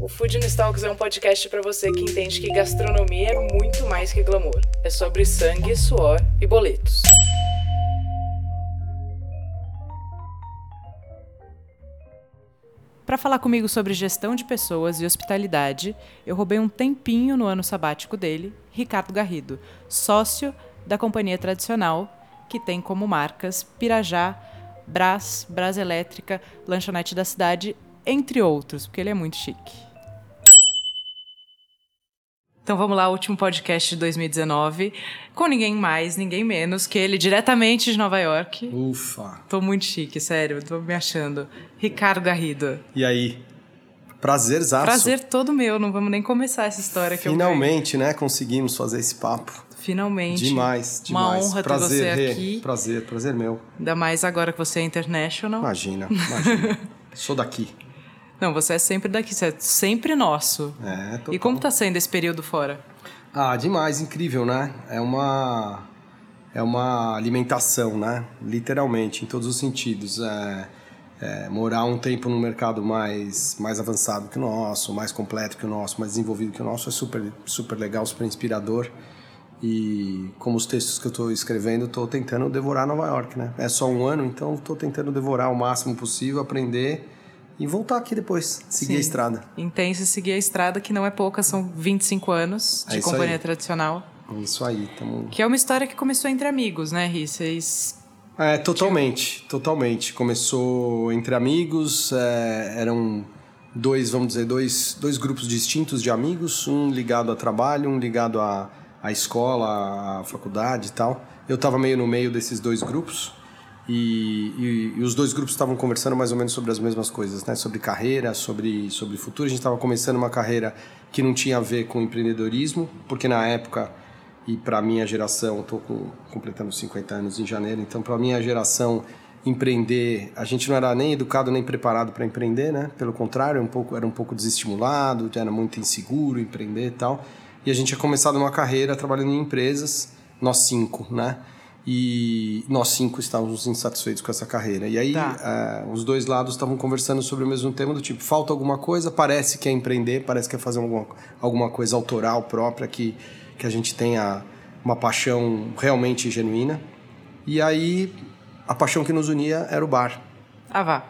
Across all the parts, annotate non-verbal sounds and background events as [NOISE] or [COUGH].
O Food Talks é um podcast para você que entende que gastronomia é muito mais que glamour. É sobre sangue, suor e boletos. Para falar comigo sobre gestão de pessoas e hospitalidade, eu roubei um tempinho no ano sabático dele, Ricardo Garrido, sócio da companhia tradicional, que tem como marcas Pirajá, Brás, Brás Elétrica, Lanchonete da Cidade, entre outros, porque ele é muito chique. Então vamos lá, último podcast de 2019, com ninguém mais, ninguém menos que ele, diretamente de Nova York. Ufa! Tô muito chique, sério, tô me achando. Ricardo Garrido. E aí? Prazerzaço. Prazer todo meu, não vamos nem começar essa história que Finalmente, né, conseguimos fazer esse papo. Finalmente. Demais, demais. Uma honra prazer, ter você aqui. Prazer, prazer meu. Ainda mais agora que você é international. Imagina, imagina. [LAUGHS] Sou daqui. Não, você é sempre daqui, você é sempre nosso. É, total. E como tá sendo esse período fora? Ah, demais, incrível, né? É uma é uma alimentação, né? Literalmente, em todos os sentidos. É, é, morar um tempo num mercado mais, mais avançado que o nosso, mais completo que o nosso, mais desenvolvido que o nosso, é super, super legal, super inspirador. E como os textos que eu estou escrevendo, estou tentando devorar Nova York, né? É só um ano, então estou tentando devorar o máximo possível, aprender e voltar aqui depois, seguir Sim. a estrada. Intenso seguir a estrada, que não é pouca, são 25 anos É de isso companhia aí. tradicional. Isso aí, tamo... Que é uma história que começou entre amigos, né, Ri? Vocês. É, totalmente, totalmente. Começou entre amigos, é, eram dois, vamos dizer, dois, dois grupos distintos de amigos, um ligado a trabalho, um ligado à, à escola, à faculdade e tal. Eu estava meio no meio desses dois grupos e, e- e os dois grupos estavam conversando mais ou menos sobre as mesmas coisas, né? Sobre carreira, sobre, sobre futuro. A gente estava começando uma carreira que não tinha a ver com empreendedorismo, porque na época e para minha geração, com, completando 50 anos em janeiro, então para minha geração empreender, a gente não era nem educado nem preparado para empreender, né? Pelo contrário, um pouco era um pouco desestimulado, era muito inseguro empreender e tal. E a gente tinha começado uma carreira trabalhando em empresas, nós cinco, né? E nós cinco estávamos insatisfeitos com essa carreira. E aí Tá. eh, os dois lados estavam conversando sobre o mesmo tema do tipo, falta alguma coisa, parece que é empreender, parece que é fazer alguma, alguma coisa autoral própria que, que a gente tenha uma paixão realmente genuína. E aí a paixão que nos unia era o bar, Ah, vá.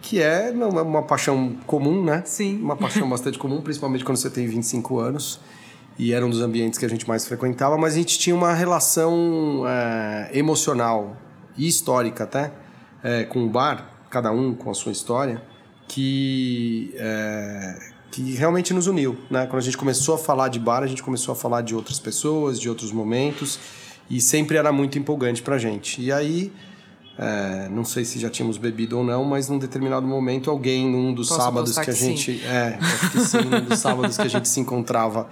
que é uma, uma paixão comum, né? Sim. Uma paixão bastante comum, principalmente quando você tem 25 anos. E era um dos ambientes que a gente mais frequentava, mas a gente tinha uma relação é, emocional e histórica até é, com o bar, cada um com a sua história, que, é, que realmente nos uniu. Né? Quando a gente começou a falar de bar, a gente começou a falar de outras pessoas, de outros momentos, e sempre era muito empolgante pra gente. E aí, é, não sei se já tínhamos bebido ou não, mas num determinado momento alguém, num dos Posso sábados que a que gente. É, acho que sim, num dos sábados que a gente se encontrava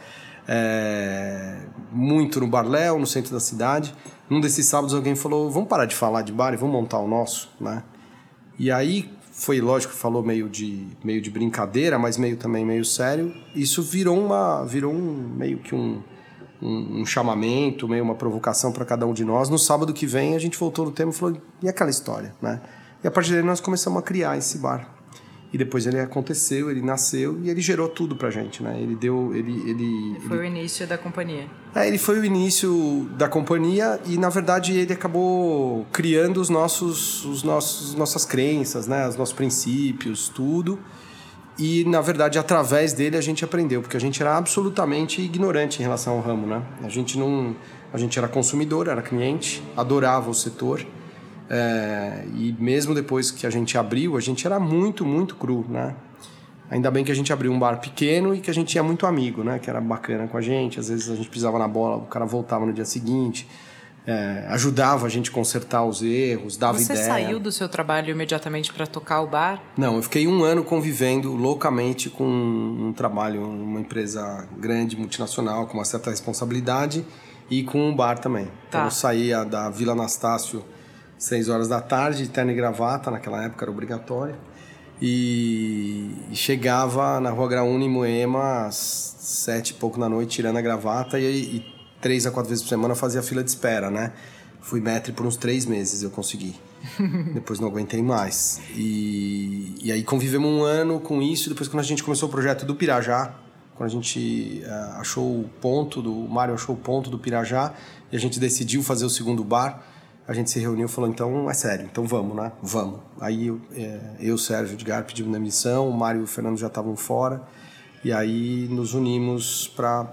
é, muito no Barléu, no centro da cidade. Num desses sábados alguém falou: vamos parar de falar de bar e vamos montar o nosso, né? E aí foi lógico falou meio de meio de brincadeira, mas meio também meio sério. Isso virou uma virou um meio que um um, um chamamento, meio uma provocação para cada um de nós. No sábado que vem a gente voltou no tema e falou e aquela história, né? E a partir daí nós começamos a criar esse bar. E depois ele aconteceu, ele nasceu e ele gerou tudo pra gente, né? Ele deu, ele, ele, Foi o início da companhia. é, ele foi o início da companhia e na verdade ele acabou criando os nossos, os nossos, nossas crenças, né, os nossos princípios, tudo. E na verdade através dele a gente aprendeu, porque a gente era absolutamente ignorante em relação ao ramo, né? A gente não, a gente era consumidor, era cliente, adorava o setor. É, e mesmo depois que a gente abriu, a gente era muito, muito cru, né? Ainda bem que a gente abriu um bar pequeno e que a gente tinha muito amigo, né? Que era bacana com a gente. Às vezes a gente pisava na bola, o cara voltava no dia seguinte. é, ajudava a gente a consertar os erros, dava Você ideia. saiu do seu trabalho imediatamente para tocar o bar? Não, eu fiquei um ano convivendo loucamente com um trabalho, uma empresa grande, multinacional, com uma certa responsabilidade. e com um bar também. Então Tá. eu saía da Vila Anastácio seis horas da tarde, terno e gravata, naquela época era obrigatório. E, chegava na Rua Graúna em Moema às sete e pouco da noite, tirando a gravata, e, e três a quatro vezes por semana fazia fila de espera, né? Fui maître por uns três meses, eu consegui. [LAUGHS] Depois não aguentei mais. E, e aí convivemos um ano com isso. Depois, quando a gente começou o projeto do Pirajá, quando a gente eh, achou o ponto do. O Mário achou o ponto do Pirajá e a gente decidiu fazer o segundo bar, a gente se reuniu e falou: então é sério, então vamos, né? Vamos. Aí eu, eh, eu Sérgio Edgar, pedimos demissão, o Mário e o Fernando já estavam fora. E aí nos unimos para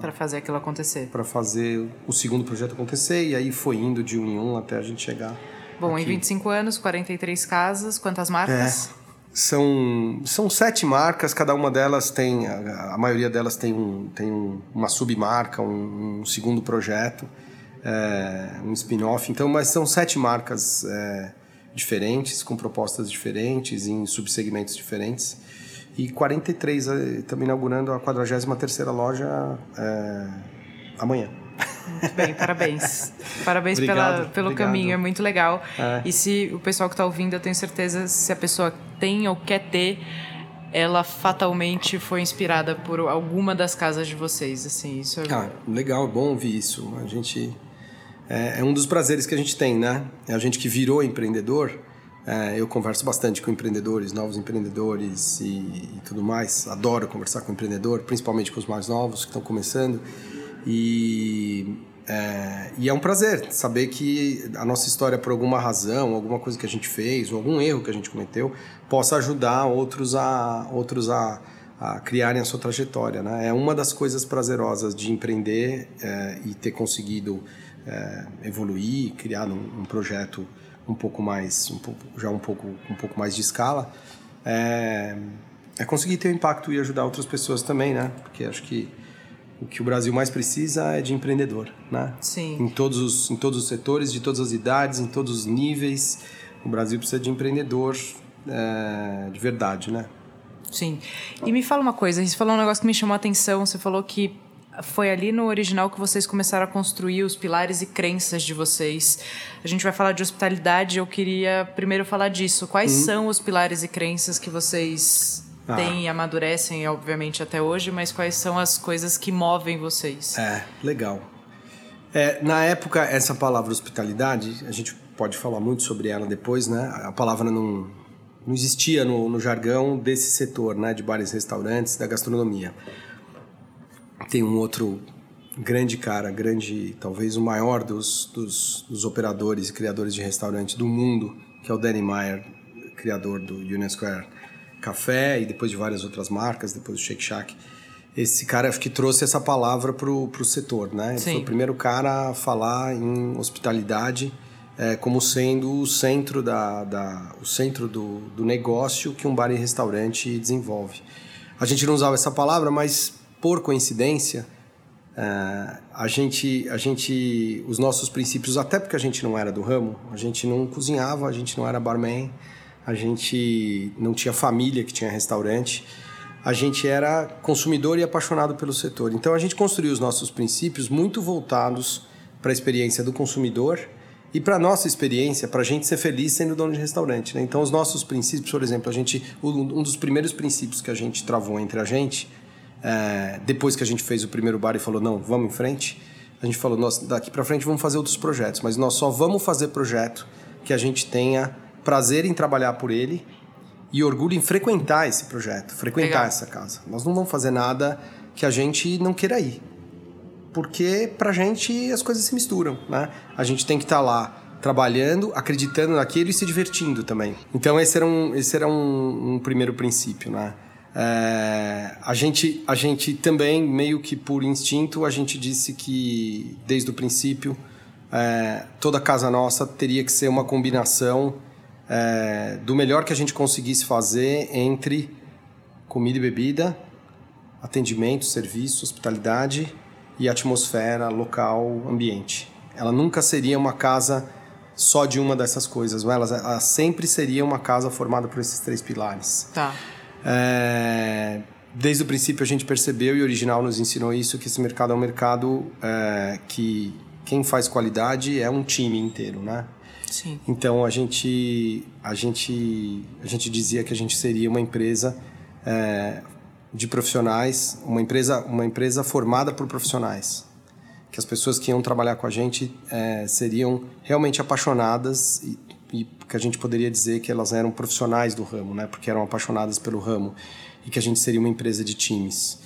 Pra fazer aquilo acontecer. para fazer o segundo projeto acontecer. E aí foi indo de um em um até a gente chegar Bom, em Aqui. 25 anos, 43 casas, quantas marcas? É. São, são sete marcas, cada uma delas tem, a, a maioria delas tem, um, tem um, uma submarca, um, um segundo projeto, é, um spin-off. Então, mas são sete marcas é, diferentes, com propostas diferentes, em subsegmentos diferentes. E 43, eh, estamos inaugurando a 43ª loja é, amanhã. Muito bem, parabéns. [LAUGHS] Parabéns Obrigado, pela, pelo obrigado. caminho, é muito legal. É. E se o pessoal que está ouvindo, eu tenho certeza, se a pessoa tem ou quer ter, ela fatalmente foi inspirada por alguma das casas de vocês, assim, isso é... Ah, legal, é bom ouvir isso. A gente é, é um dos prazeres que a gente tem, né? É a gente que virou empreendedor. é, eu converso bastante com empreendedores, novos empreendedores e, e tudo mais. Adoro conversar com empreendedor, principalmente com os mais novos que estão começando. E é, e é um prazer saber que a nossa história, por alguma razão, alguma coisa que a gente fez, ou algum erro que a gente cometeu, possa ajudar outros a, outros a, a criarem a sua trajetória. Né? É uma das coisas prazerosas de empreender é, e ter conseguido é, evoluir, criar um, um projeto um pouco mais, um pouco, já um pouco, um pouco mais de escala, é, é conseguir ter um impacto e ajudar outras pessoas também, né? Porque acho que o que o Brasil mais precisa é de empreendedor, né? Sim. Em todos os, em todos os setores, de todas as idades, em todos os níveis, o Brasil precisa de empreendedor é, de verdade, né? Sim. E me fala uma coisa, você falou um negócio que me chamou a atenção, você falou que foi ali no original que vocês começaram a construir os pilares e crenças de vocês. A gente vai falar de hospitalidade, eu queria primeiro falar disso. Quais são os pilares e crenças que vocês Ah. têm e amadurecem, obviamente, até hoje, mas quais são as coisas que movem vocês? É, legal. É, na época, essa palavra hospitalidade, a gente pode falar muito sobre ela depois, né? A palavra não, não existia no, no jargão desse setor, né? De bares e restaurantes, da gastronomia. Tem um outro grande cara, grande, talvez o maior dos, dos, dos operadores e criadores de restaurante do mundo, que é o Danny Meyer, criador do Union Square Café e depois de várias outras marcas, depois do Shake Shack. Esse cara que trouxe essa palavra pro, pro setor, né? Ele Sim. foi o primeiro cara a falar em hospitalidade é, como sendo o centro, da, da, o centro do, do negócio que um bar e restaurante desenvolve. A gente não usava essa palavra, mas por coincidência, é, a gente, a gente, os nossos princípios, até porque a gente não era do ramo, a gente não cozinhava, a gente não era barman, a gente não tinha família que tinha restaurante, a gente era consumidor e apaixonado pelo setor. Então a gente construiu os nossos princípios muito voltados para a experiência do consumidor e para nossa experiência, para a gente ser feliz sendo dono de restaurante. Né? Então os nossos princípios, por exemplo, a gente, um dos primeiros princípios que a gente travou entre a gente é, depois que a gente fez o primeiro bar e falou, não, vamos em frente, a gente falou, nós, daqui para frente vamos fazer outros projetos, mas nós só vamos fazer projeto que a gente tenha prazer em trabalhar por ele e orgulho em frequentar esse projeto, frequentar Legal. essa casa. Nós não vamos fazer nada que a gente não queira ir. Porque pra gente as coisas se misturam, né? A gente tem que estar lá trabalhando, acreditando naquilo e se divertindo também. Então esse era um, esse era um, um primeiro princípio, né? É, a, gente, a gente também, meio que por instinto, a gente disse que, desde o princípio, é, toda casa nossa teria que ser uma combinação é, do melhor que a gente conseguisse fazer entre comida e bebida, atendimento, serviço, hospitalidade e atmosfera, local, ambiente. Ela nunca seria uma casa só de uma dessas coisas, é? ela, ela sempre seria uma casa formada por esses três pilares. Tá. É, desde o princípio a gente percebeu e o original nos ensinou isso que esse mercado é um mercado é, que quem faz qualidade é um time inteiro, né? Sim. Então a gente a gente a gente dizia que a gente seria uma empresa é, de profissionais, uma empresa uma empresa formada por profissionais, que as pessoas que iam trabalhar com a gente é, seriam realmente apaixonadas e, que a gente poderia dizer que elas eram profissionais do ramo, né? Porque eram apaixonadas pelo ramo e que a gente seria uma empresa de times.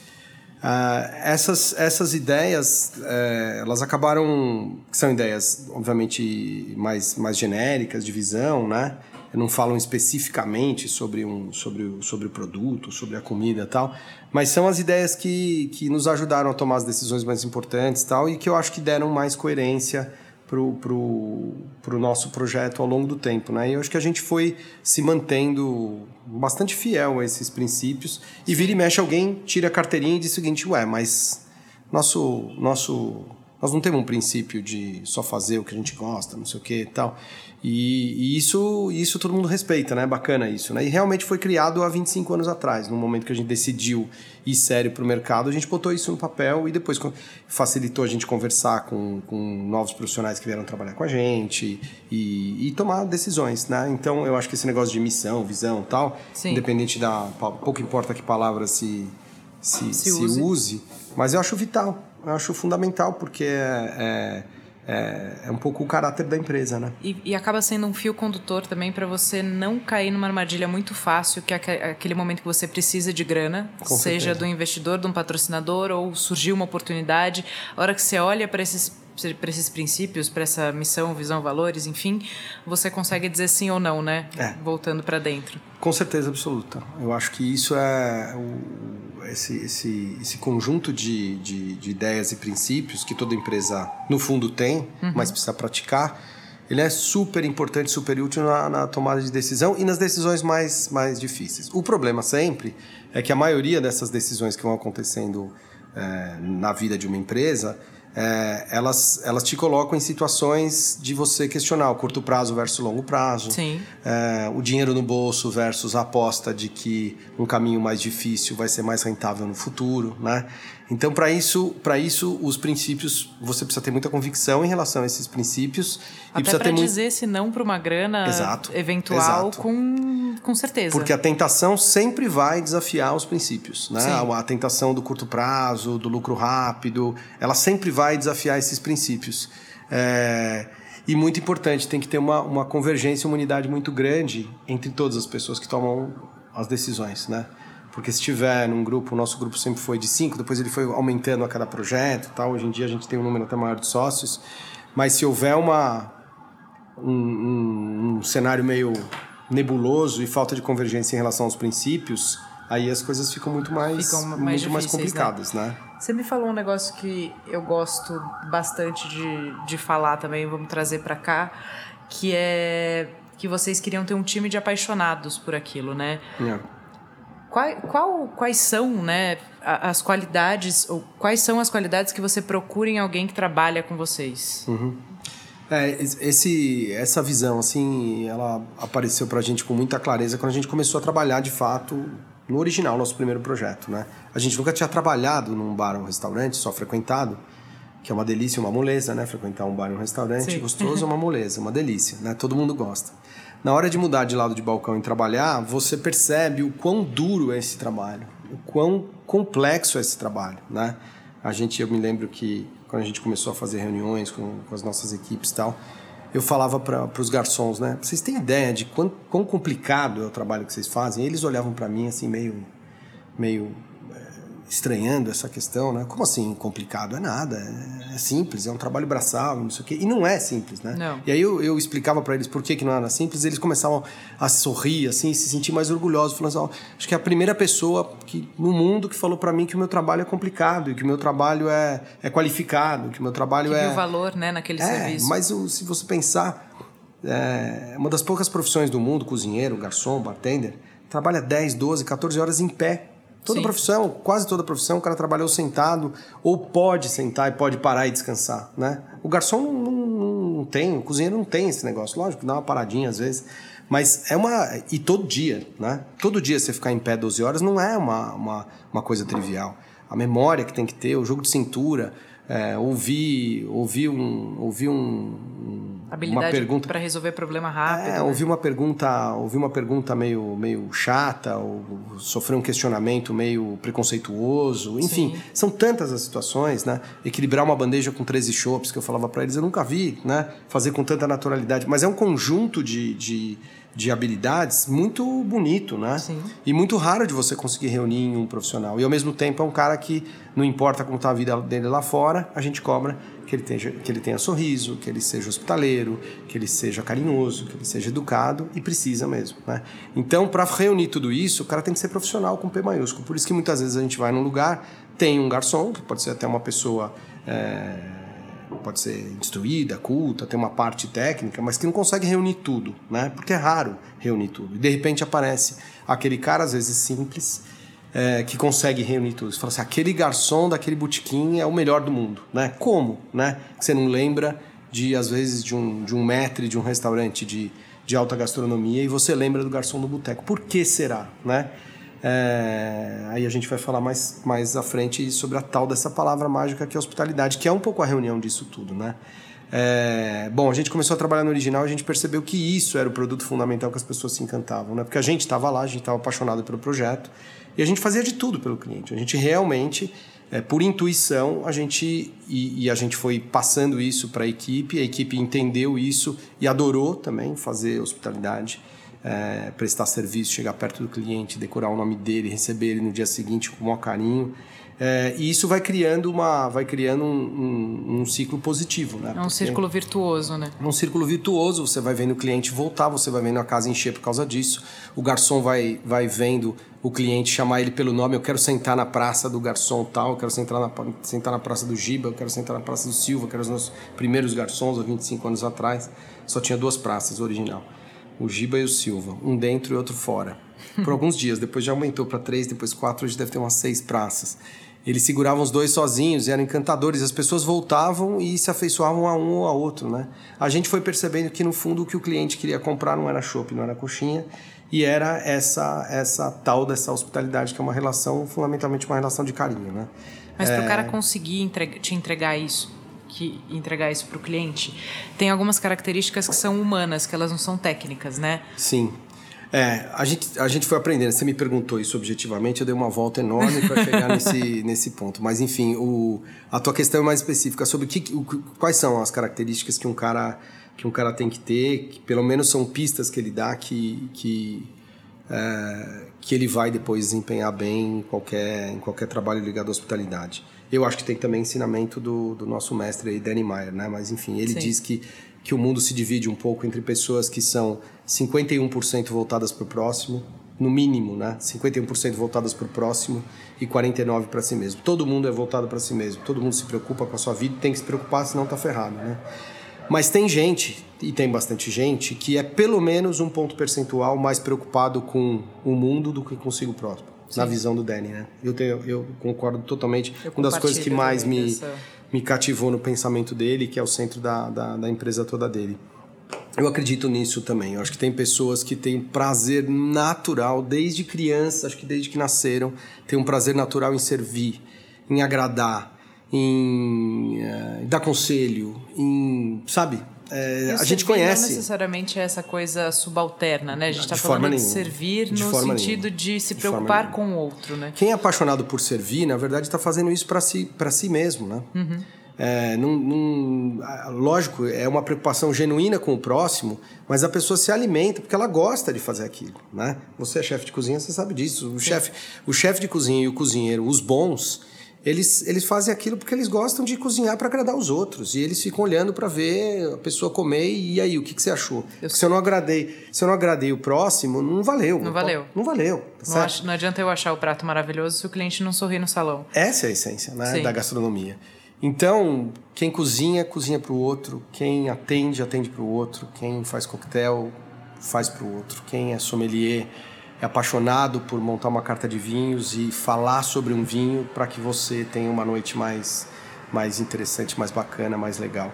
Uh, essas, essas ideias, uh, elas acabaram... São ideias, obviamente, mais, mais genéricas, de visão, né? Não falam especificamente sobre, um, sobre, o, sobre o produto, sobre a comida tal, mas são as ideias que, que nos ajudaram a tomar as decisões mais importantes tal, e que eu acho que deram mais coerência pro, pro, pro nosso projeto ao longo do tempo, né? E eu acho que a gente foi se mantendo bastante fiel a esses princípios e vira e mexe alguém tira a carteirinha e diz o seguinte, ué, mas nosso nosso nós não temos um princípio de só fazer o que a gente gosta, não sei o que e tal. E, e, isso, isso todo mundo respeita, né? Bacana isso, né? E realmente foi criado há 25 anos atrás, no momento que a gente decidiu ir sério para o mercado, a gente botou isso no papel e depois facilitou a gente conversar com, com novos profissionais que vieram trabalhar com a gente e, e tomar decisões, né? Então eu acho que esse negócio de missão, visão tal, Sim. independente da. pouco importa que palavra se, se, se, se use. use. mas eu acho vital, eu acho fundamental, porque é, é é, é um pouco o caráter da empresa, né? E, e acaba sendo um fio condutor também para você não cair numa armadilha muito fácil, que é aquele momento que você precisa de grana, Com seja certeza. do investidor, de um patrocinador, ou surgiu uma oportunidade. A hora que você olha para esses para esses princípios, para essa missão, visão, valores, enfim, você consegue dizer sim ou não, né? É. Voltando para dentro. Com certeza absoluta. Eu acho que isso é o esse, esse, esse conjunto de, de, de, ideias e princípios que toda empresa, no fundo, tem, uhum. mas precisa praticar, ele é super importante, super útil na, na, tomada de decisão e nas decisões mais, mais difíceis. O problema sempre é que a maioria dessas decisões que vão acontecendo é, na vida de uma empresa é, elas, elas te colocam em situações de você questionar o curto prazo versus longo prazo. Sim. É, o dinheiro no bolso versus a aposta de que um caminho mais difícil vai ser mais rentável no futuro, né? Então, para isso, para isso, os princípios, você precisa ter muita convicção em relação a esses princípios. Até e precisa ter dizer muito... se não para uma grana exato, eventual exato. Com, com certeza. Porque a tentação sempre vai desafiar os princípios. Né? A, a tentação do curto prazo, do lucro rápido, ela sempre vai desafiar esses princípios. É... E muito importante, tem que ter uma, uma convergência, uma unidade muito grande entre todas as pessoas que tomam as decisões, né? Porque se tiver num grupo, o nosso grupo sempre foi de cinco, depois ele foi aumentando a cada projeto tal. Hoje em dia a gente tem um número até maior de sócios. Mas se houver uma, um, um, um cenário meio nebuloso e falta de convergência em relação aos princípios, aí as coisas ficam muito mais, ficam mais muito mais né? complicadas, né? né? Você me falou um negócio que eu gosto bastante de, de falar também, vamos trazer para cá, que é que vocês queriam ter um time de apaixonados por aquilo, né? Yeah. É. Qual, qual, quais são né, as qualidades, ou quais são as qualidades que você procura em alguém que trabalha com vocês? Uhum. É, esse, essa visão, assim, ela apareceu pra gente com muita clareza quando a gente começou a trabalhar, de fato, no original, nosso primeiro projeto, né? A gente nunca tinha trabalhado num bar ou um restaurante, só frequentado, que é uma delícia, uma moleza, né? Frequentar um bar ou um restaurante Sim. gostoso é uma [LAUGHS] moleza, uma delícia, né? Todo mundo gosta na hora de mudar de lado de balcão e trabalhar, você percebe o quão duro é esse trabalho, o quão complexo é esse trabalho, né? A gente, eu me lembro que quando a gente começou a fazer reuniões com, com as nossas equipes e tal, eu falava para os garçons, né? Vocês têm ideia de quão, quão complicado é o trabalho que vocês fazem? E eles olhavam para mim assim meio, meio estranhando essa questão, né? Como assim complicado? É nada, é simples, é um trabalho braçal, não sei o quê. E não é simples, né? Não. E aí eu, eu explicava para eles por que, que não era simples, eles começavam a sorrir, assim, se sentir mais orgulhosos, falando assim, oh, acho que é a primeira pessoa que, no mundo que falou para mim que o meu trabalho é complicado e que o meu trabalho é, é qualificado, que o meu trabalho que é... O valor, né, naquele é, serviço. mas o, se você pensar, é uma das poucas profissões do mundo, cozinheiro, garçom, bartender, trabalha 10, 12, 14 horas em pé Toda Sim. profissão, quase toda profissão, o cara trabalhou sentado ou pode sentar e pode parar e descansar, né? O garçom não, não, não tem, o cozinheiro não tem esse negócio. Lógico, dá uma paradinha às vezes, Mas é uma. E todo dia, né? Todo dia você ficar em pé 12 horas não é uma, uma, uma coisa trivial. A memória que tem que ter, o jogo de cintura, é, ouvir, ouvir um, ouvir um, Habilidade uma pergunta para resolver problema rápido. É, né? ouvir uma pergunta, ouvir uma pergunta meio, meio chata, ou sofrer um questionamento meio preconceituoso, enfim, Sim. são tantas as situações, né? Equilibrar uma bandeja com 13 chopps que eu falava para eles, eu nunca vi, né? Fazer com tanta naturalidade, mas é um conjunto de, de de habilidades muito bonito, né? Sim. E muito raro de você conseguir reunir em um profissional. E ao mesmo tempo é um cara que não importa como está a vida dele lá fora, a gente cobra que ele tenha, que ele tenha sorriso, que ele seja hospitaleiro, que ele seja carinhoso, que ele seja educado e precisa mesmo, né? Então, para reunir tudo isso, o cara tem que ser profissional com P maiúsculo. Por isso que muitas vezes a gente vai num lugar, tem um garçom, que pode ser até uma pessoa é, pode ser instruída, culta, tem uma parte técnica, mas que não consegue reunir tudo, né? Porque é raro reunir tudo. E de repente aparece aquele cara, às vezes simples, é, que consegue reunir tudo. Você fala assim, aquele garçom daquele botequim é o melhor do mundo, né? Como, né? Você não lembra de, às vezes, de um, de um maître de um restaurante de, de alta gastronomia e você lembra do garçom do boteco. Por que será, né? É, aí a gente vai falar mais, mais à frente sobre a tal dessa palavra mágica que é hospitalidade, que é um pouco a reunião disso tudo, né? É, bom, a gente começou a trabalhar no original a gente percebeu que isso era o produto fundamental que as pessoas se encantavam, né? Porque a gente estava lá, a gente estava apaixonado pelo projeto e a gente fazia de tudo pelo cliente. A gente realmente, é, por intuição, a gente e, e a gente foi passando isso para a equipe, a equipe entendeu isso e adorou também fazer hospitalidade é, prestar serviço, chegar perto do cliente, decorar o nome dele, receber ele no dia seguinte com o maior carinho. É, e isso vai criando uma vai criando um, um, um ciclo positivo né? É um Porque círculo virtuoso né? É um círculo virtuoso você vai vendo o cliente voltar você vai vendo a casa encher por causa disso. O garçom vai vai vendo o cliente chamar ele pelo nome eu quero sentar na praça do garçom tal eu quero sentar na sentar na praça do Giba eu quero sentar na praça do Silva que eram os nossos primeiros garçons há 25 anos atrás. Só tinha duas praças original o Giba e o Silva, um dentro e outro fora. [LAUGHS] Por alguns dias, depois já aumentou para três, depois quatro, hoje deve ter umas seis praças. Eles seguravam os dois sozinhos e eram encantadores. As pessoas voltavam e se afeiçoavam a um ou a outro, né? A gente foi percebendo que no fundo o que o cliente queria comprar não era chopp, não era coxinha, e era essa essa tal dessa hospitalidade que é uma relação fundamentalmente uma relação de carinho, né? Mas é... para o cara conseguir entregar, te entregar isso, que entregar isso para o cliente, tem algumas características que são humanas, que elas não são técnicas, né? Sim. É, a gente, a gente foi aprendendo. Você me perguntou isso objetivamente, eu dei uma volta enorme para chegar [LAUGHS] nesse, nesse ponto. Mas, enfim, o, a tua questão é mais específica sobre que, o, quais são as características que um cara que um cara tem que ter, que pelo menos são pistas que ele dá que, que, é, que ele vai depois desempenhar bem em qualquer, em qualquer trabalho ligado à hospitalidade. Eu acho que tem também ensinamento do, do nosso mestre aí, Danny Meyer, né? Mas enfim, ele Sim. diz que, que o mundo se divide um pouco entre pessoas que são 51% voltadas para o próximo, no mínimo, né? 51% voltadas para o próximo e 49% para si mesmo. Todo mundo é voltado para si mesmo, todo mundo se preocupa com a sua vida, tem que se preocupar, senão tá ferrado, né? Mas tem gente, e tem bastante gente, que é pelo menos um ponto percentual mais preocupado com o mundo do que consigo próximo. Sim. na visão do Danny, né? Eu, tenho, eu concordo totalmente. Eu Uma das coisas que mais me, me cativou no pensamento dele, que é o centro da, da, da empresa toda dele. Eu acredito nisso também. Eu acho que tem pessoas que têm prazer natural desde criança, acho que desde que nasceram, tem um prazer natural em servir, em agradar, em uh, dar conselho, em, sabe, é, a gente conhece. Não necessariamente essa coisa subalterna, né? A gente está falando de servir de no sentido nenhuma. de se preocupar com o outro, né? Quem é apaixonado por servir, na verdade, está fazendo isso para si, si mesmo, né? Uhum. É, num, num, lógico, é uma preocupação genuína com o próximo, mas a pessoa se alimenta porque ela gosta de fazer aquilo, né? Você é chefe de cozinha, você sabe disso. O chefe, o chefe de cozinha e o cozinheiro, os bons, eles, eles fazem aquilo porque eles gostam de cozinhar para agradar os outros. E eles ficam olhando para ver a pessoa comer e aí, o que, que você achou? Eu se eu não agradei, se eu não agradei o próximo, não valeu. Não valeu. Não valeu. Tá não, acho, não, adianta eu achar o prato maravilhoso se o cliente não sorrir no salão. Essa é a essência né, da gastronomia. Então, quem cozinha, cozinha para o outro. Quem atende, atende para o outro. Quem faz coquetel, faz para o outro. Quem é sommelier é apaixonado por montar uma carta de vinhos e falar sobre um vinho para que você tenha uma noite mais, mais interessante, mais bacana, mais legal.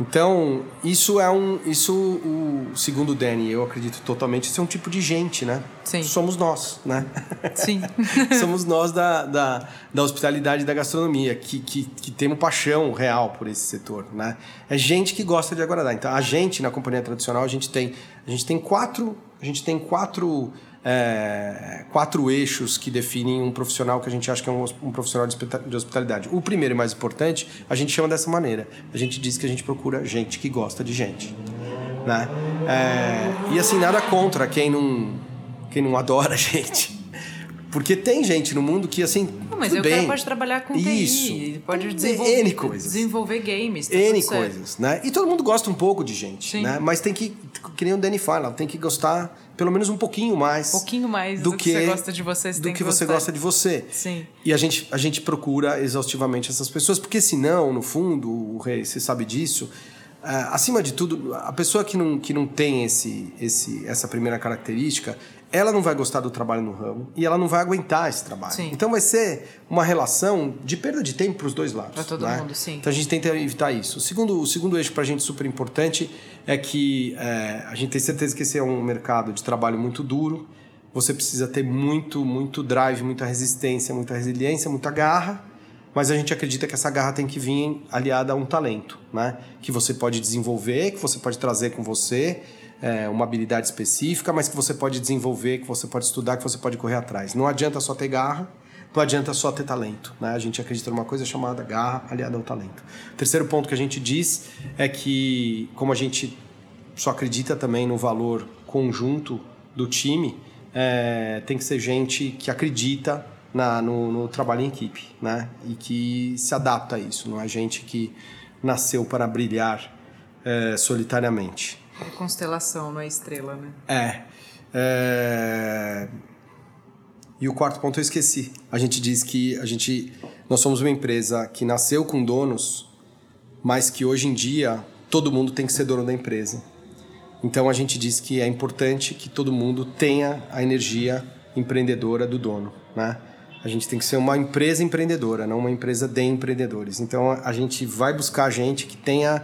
Então, isso é um. Isso, o, segundo o Danny, eu acredito totalmente, isso é um tipo de gente, né? Sim. Somos nós, né? Sim. [LAUGHS] Somos nós da, da, da hospitalidade e da gastronomia, que, que, que temos paixão real por esse setor, né? É gente que gosta de agradar. Então, a gente, na companhia tradicional, a gente tem, a gente tem quatro. A gente tem quatro é, quatro eixos que definem um profissional que a gente acha que é um, um, profissional de hospitalidade. O primeiro e mais importante, a gente chama dessa maneira. A gente diz que a gente procura gente que gosta de gente. Né? É, e assim, nada contra quem não, quem não [LAUGHS] adora gente. Porque tem gente no mundo que, assim. Não, mas bem, o cara pode trabalhar com isso, TI, pode desenvolver, N coisas. desenvolver games. Tá N coisas, né? E todo mundo gosta um pouco de gente, Sim. né? Mas tem que, que nem o Danny fala, tem que gostar pelo menos um pouquinho mais. Um pouquinho mais do, do que, você gosta de você. você do que, que você gosta de você. Sim. E a gente, a gente procura exaustivamente essas pessoas, porque senão, no fundo, o rei, você sabe disso, Uh, acima de tudo, a pessoa que não, que não tem esse, esse, essa primeira característica, ela não vai gostar do trabalho no ramo e ela não vai aguentar esse trabalho. Sim. Então vai ser uma relação de perda de tempo para os dois lados. Para todo né? mundo, sim. Então a gente tenta evitar isso. O segundo, o segundo eixo para a gente super importante é que é, a gente tem certeza que esse é um mercado de trabalho muito duro. Você precisa ter muito, muito drive, muita resistência, muita resiliência, muita garra mas a gente acredita que essa garra tem que vir aliada a um talento, né? Que você pode desenvolver, que você pode trazer com você, é, uma habilidade específica, mas que você pode desenvolver, que você pode estudar, que você pode correr atrás. Não adianta só ter garra, não adianta só ter talento, né? A gente acredita numa coisa chamada garra aliada ao talento. O terceiro ponto que a gente diz é que, como a gente só acredita também no valor conjunto do time, é, tem que ser gente que acredita na, no, no, trabalho em equipe, né? E que se adapta a isso, não é gente que nasceu para brilhar é, solitariamente. É constelação, não é estrela, né? É. é... E o quarto ponto eu esqueci. A gente diz que a gente, nós somos uma empresa que nasceu com donos, mas que hoje em dia todo mundo tem que ser dono da empresa. Então a gente diz que é importante que todo mundo tenha a energia empreendedora do dono, né? A gente tem que ser uma empresa empreendedora, não uma empresa de empreendedores. Então a gente vai buscar gente que tenha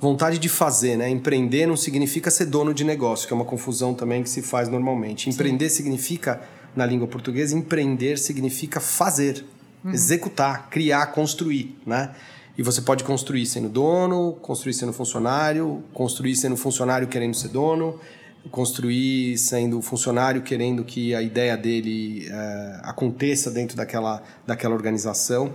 vontade de fazer, né? Empreender não significa ser dono de negócio, que é uma confusão também que se faz normalmente. Empreender Sim. significa, na língua portuguesa, empreender significa fazer, uhum. executar, criar, construir, né? E você pode construir sendo dono, construir sendo funcionário, construir sendo funcionário querendo ser dono, construir sendo funcionário querendo que a ideia dele é, aconteça dentro daquela, daquela organização.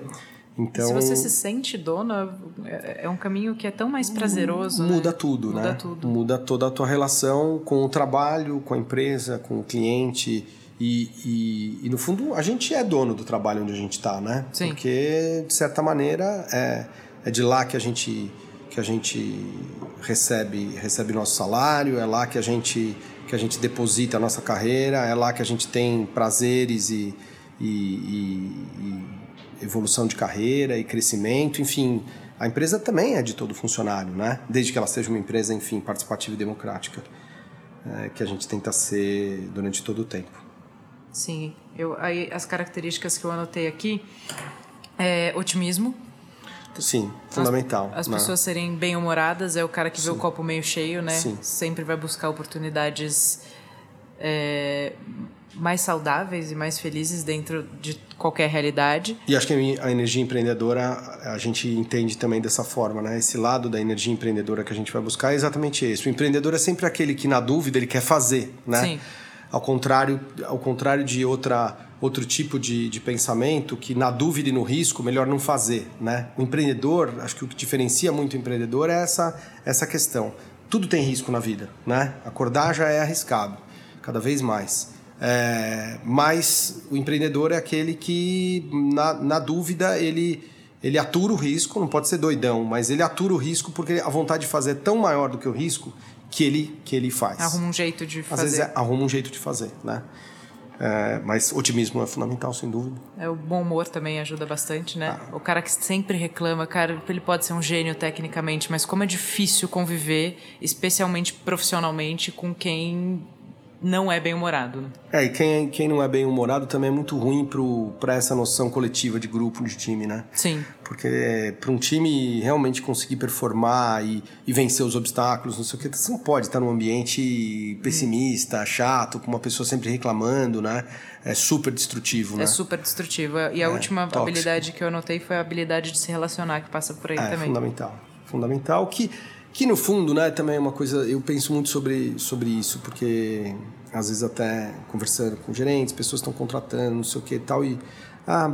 Então, se você se sente dona, é, é um caminho que é tão mais prazeroso. Muda né? tudo, muda né? Tudo. Muda toda a tua relação com o trabalho, com a empresa, com o cliente. E, e, e no fundo, a gente é dono do trabalho onde a gente está, né? Sim. Porque, de certa maneira, é, é de lá que a gente que a gente recebe recebe nosso salário, é lá que a gente que a gente deposita a nossa carreira, é lá que a gente tem prazeres e, e evolução de carreira e crescimento, enfim, a empresa também é de todo funcionário, né? Desde que ela seja uma empresa, enfim, participativa e democrática, é, que a gente tenta ser durante todo o tempo. Sim, eu aí as características que eu anotei aqui é otimismo, Sim, fundamental. As, as né? pessoas serem bem-humoradas é o cara que Sim. vê o copo meio cheio, né? Sim. Sempre vai buscar oportunidades é, mais saudáveis e mais felizes dentro de qualquer realidade. E acho que a energia empreendedora a gente entende também dessa forma, né? Esse lado da energia empreendedora que a gente vai buscar é exatamente esse. O empreendedor é sempre aquele que na dúvida ele quer fazer, né? Sim. Ao contrário, ao contrário de outra outro tipo de, de pensamento que na dúvida e no risco melhor não fazer, né? O empreendedor, acho que o que diferencia muito o empreendedor é essa essa questão. Tudo tem risco na vida, né? Acordar já é arriscado, cada vez mais. É, mas o empreendedor é aquele que na, na dúvida ele ele atura o risco, não pode ser doidão, mas ele atura o risco porque a vontade de fazer é tão maior do que o risco que ele que ele faz. Arruma um jeito de fazer. Às vezes é, arruma um jeito de fazer, né? É, mas otimismo é fundamental, sem dúvida. É, o bom humor também ajuda bastante, né? Ah. O cara que sempre reclama, cara, ele pode ser um gênio tecnicamente, mas como é difícil conviver, especialmente profissionalmente, com quem não é bem-humorado. Né? É, e quem, quem não é bem-humorado também é muito ruim para essa noção coletiva de grupo, de time, né? Sim. Porque para um time realmente conseguir performar e, e, vencer os obstáculos, não sei o que, você não pode estar num ambiente pessimista, chato, com uma pessoa sempre reclamando, né? É super destrutivo, né? É super destrutivo. E a é, última tóxico. habilidade que eu anotei foi a habilidade de se relacionar, que passa por aí é, também. É fundamental. Fundamental que que no fundo, né, também é uma coisa, eu penso muito sobre, sobre isso, porque às vezes até conversando com gerentes, pessoas estão contratando, não sei o que e tal, e ah,